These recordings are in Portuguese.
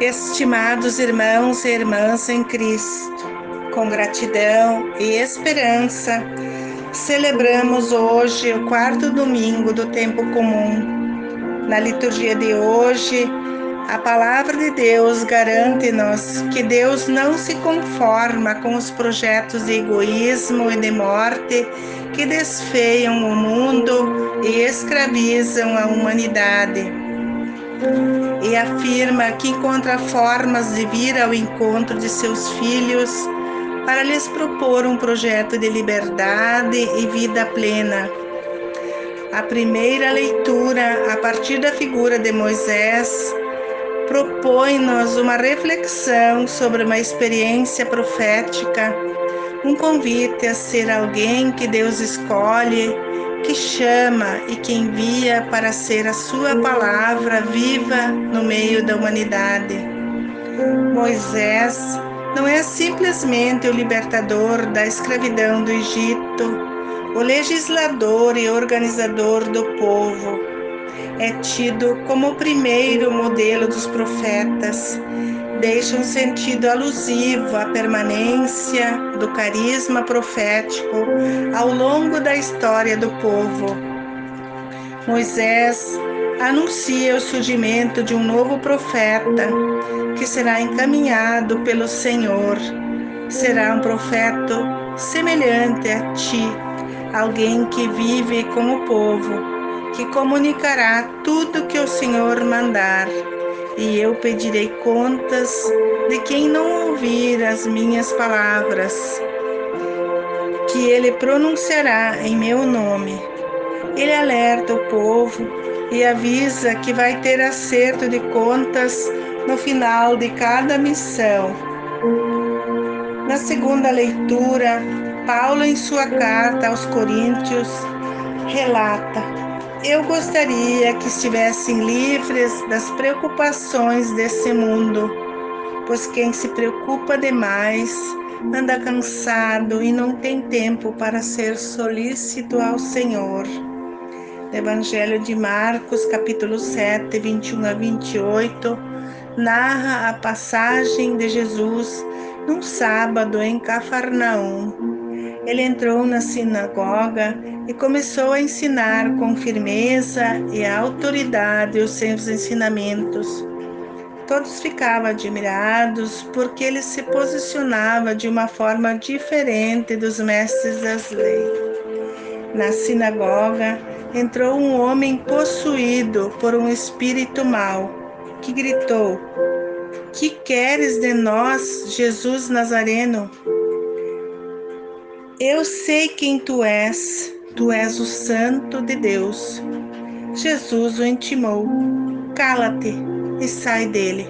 Estimados irmãos e irmãs em Cristo, com gratidão e esperança, celebramos hoje o quarto domingo do tempo comum. Na liturgia de hoje, a palavra de Deus garante-nos que Deus não se conforma com os projetos de egoísmo e de morte que desfeiam o mundo e escravizam a humanidade. E afirma que encontra formas de vir ao encontro de seus filhos para lhes propor um projeto de liberdade e vida plena. A primeira leitura, a partir da figura de Moisés, propõe-nos uma reflexão sobre uma experiência profética, um convite a ser alguém que Deus escolhe, que chama e que envia para ser a sua palavra viva no meio da humanidade. Moisés não é simplesmente o libertador da escravidão do Egito, o legislador e organizador do povo é tido como o primeiro modelo dos profetas. Deixa um sentido alusivo à permanência do carisma profético ao longo da história do povo. Moisés anuncia o surgimento de um novo profeta que será encaminhado pelo Senhor. Será um profeta semelhante a ti, alguém que vive com o povo que comunicará tudo que o Senhor mandar, e eu pedirei contas de quem não ouvir as minhas palavras, que ele pronunciará em meu nome. Ele alerta o povo e avisa que vai ter acerto de contas no final de cada missão. Na segunda leitura, Paulo, em sua carta aos Coríntios, relata eu gostaria que estivessem livres das preocupações desse mundo, pois quem se preocupa demais anda cansado e não tem tempo para ser solícito ao Senhor. Evangelho de Marcos, capítulo 7, 21 a 28, narra a passagem de Jesus num sábado em Cafarnaum ele entrou na sinagoga e começou a ensinar com firmeza e autoridade os seus ensinamentos. Todos ficavam admirados porque ele se posicionava de uma forma diferente dos mestres das leis. Na sinagoga entrou um homem possuído por um espírito mau, que gritou: Que queres de nós, Jesus Nazareno? Eu sei quem tu és, tu és o Santo de Deus. Jesus o intimou: Cala-te e sai dele.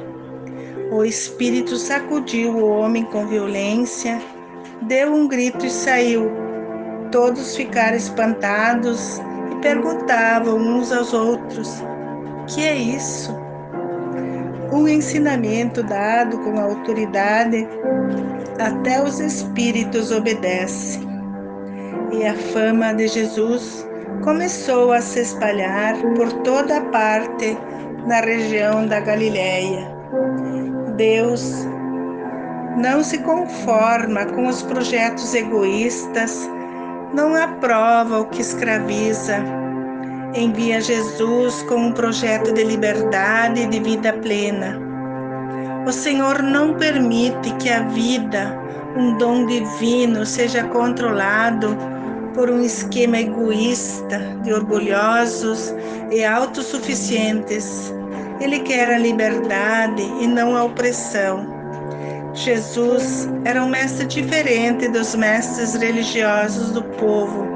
O espírito sacudiu o homem com violência, deu um grito e saiu. Todos ficaram espantados e perguntavam uns aos outros: Que é isso? Um ensinamento dado com autoridade até os espíritos obedecem. E a fama de Jesus começou a se espalhar por toda parte na região da Galileia. Deus não se conforma com os projetos egoístas, não aprova o que escraviza. Envia Jesus com um projeto de liberdade e de vida plena o Senhor não permite que a vida, um dom divino, seja controlado por um esquema egoísta de orgulhosos e autossuficientes. Ele quer a liberdade e não a opressão. Jesus era um mestre diferente dos mestres religiosos do povo,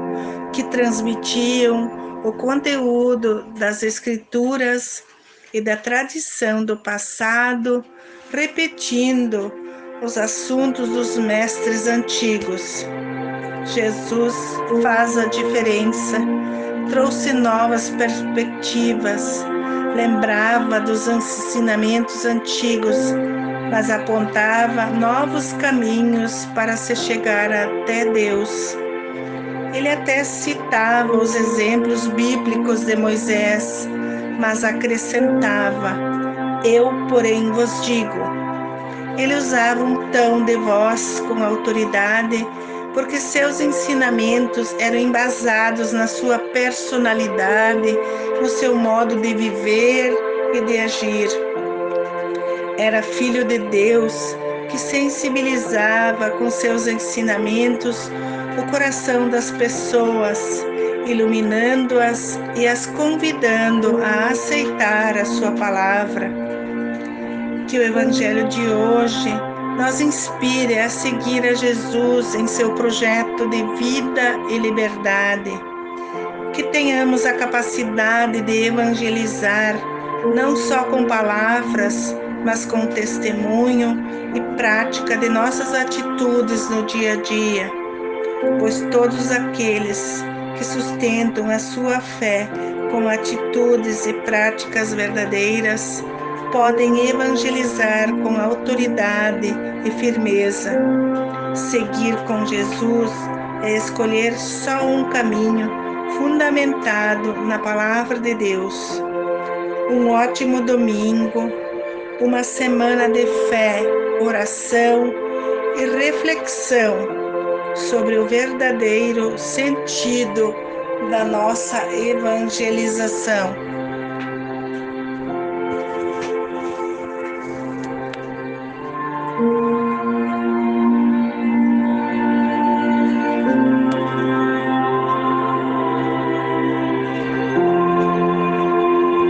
que transmitiam o conteúdo das Escrituras e da tradição do passado repetindo os assuntos dos mestres antigos. Jesus faz a diferença, trouxe novas perspectivas, lembrava dos ensinamentos antigos, mas apontava novos caminhos para se chegar até Deus. Ele até citava os exemplos bíblicos de Moisés, mas acrescentava: Eu, porém, vos digo. Ele usava um tom de voz com autoridade, porque seus ensinamentos eram embasados na sua personalidade, no seu modo de viver e de agir. Era filho de Deus que sensibilizava com seus ensinamentos o coração das pessoas, iluminando-as e as convidando a aceitar a sua palavra. Que o Evangelho de hoje nos inspire a seguir a Jesus em seu projeto de vida e liberdade. Que tenhamos a capacidade de evangelizar, não só com palavras, mas com testemunho e prática de nossas atitudes no dia a dia, pois todos aqueles que sustentam a sua fé com atitudes e práticas verdadeiras podem evangelizar com autoridade e firmeza. Seguir com Jesus é escolher só um caminho fundamentado na palavra de Deus. Um ótimo domingo uma semana de fé, oração e reflexão sobre o verdadeiro sentido da nossa evangelização.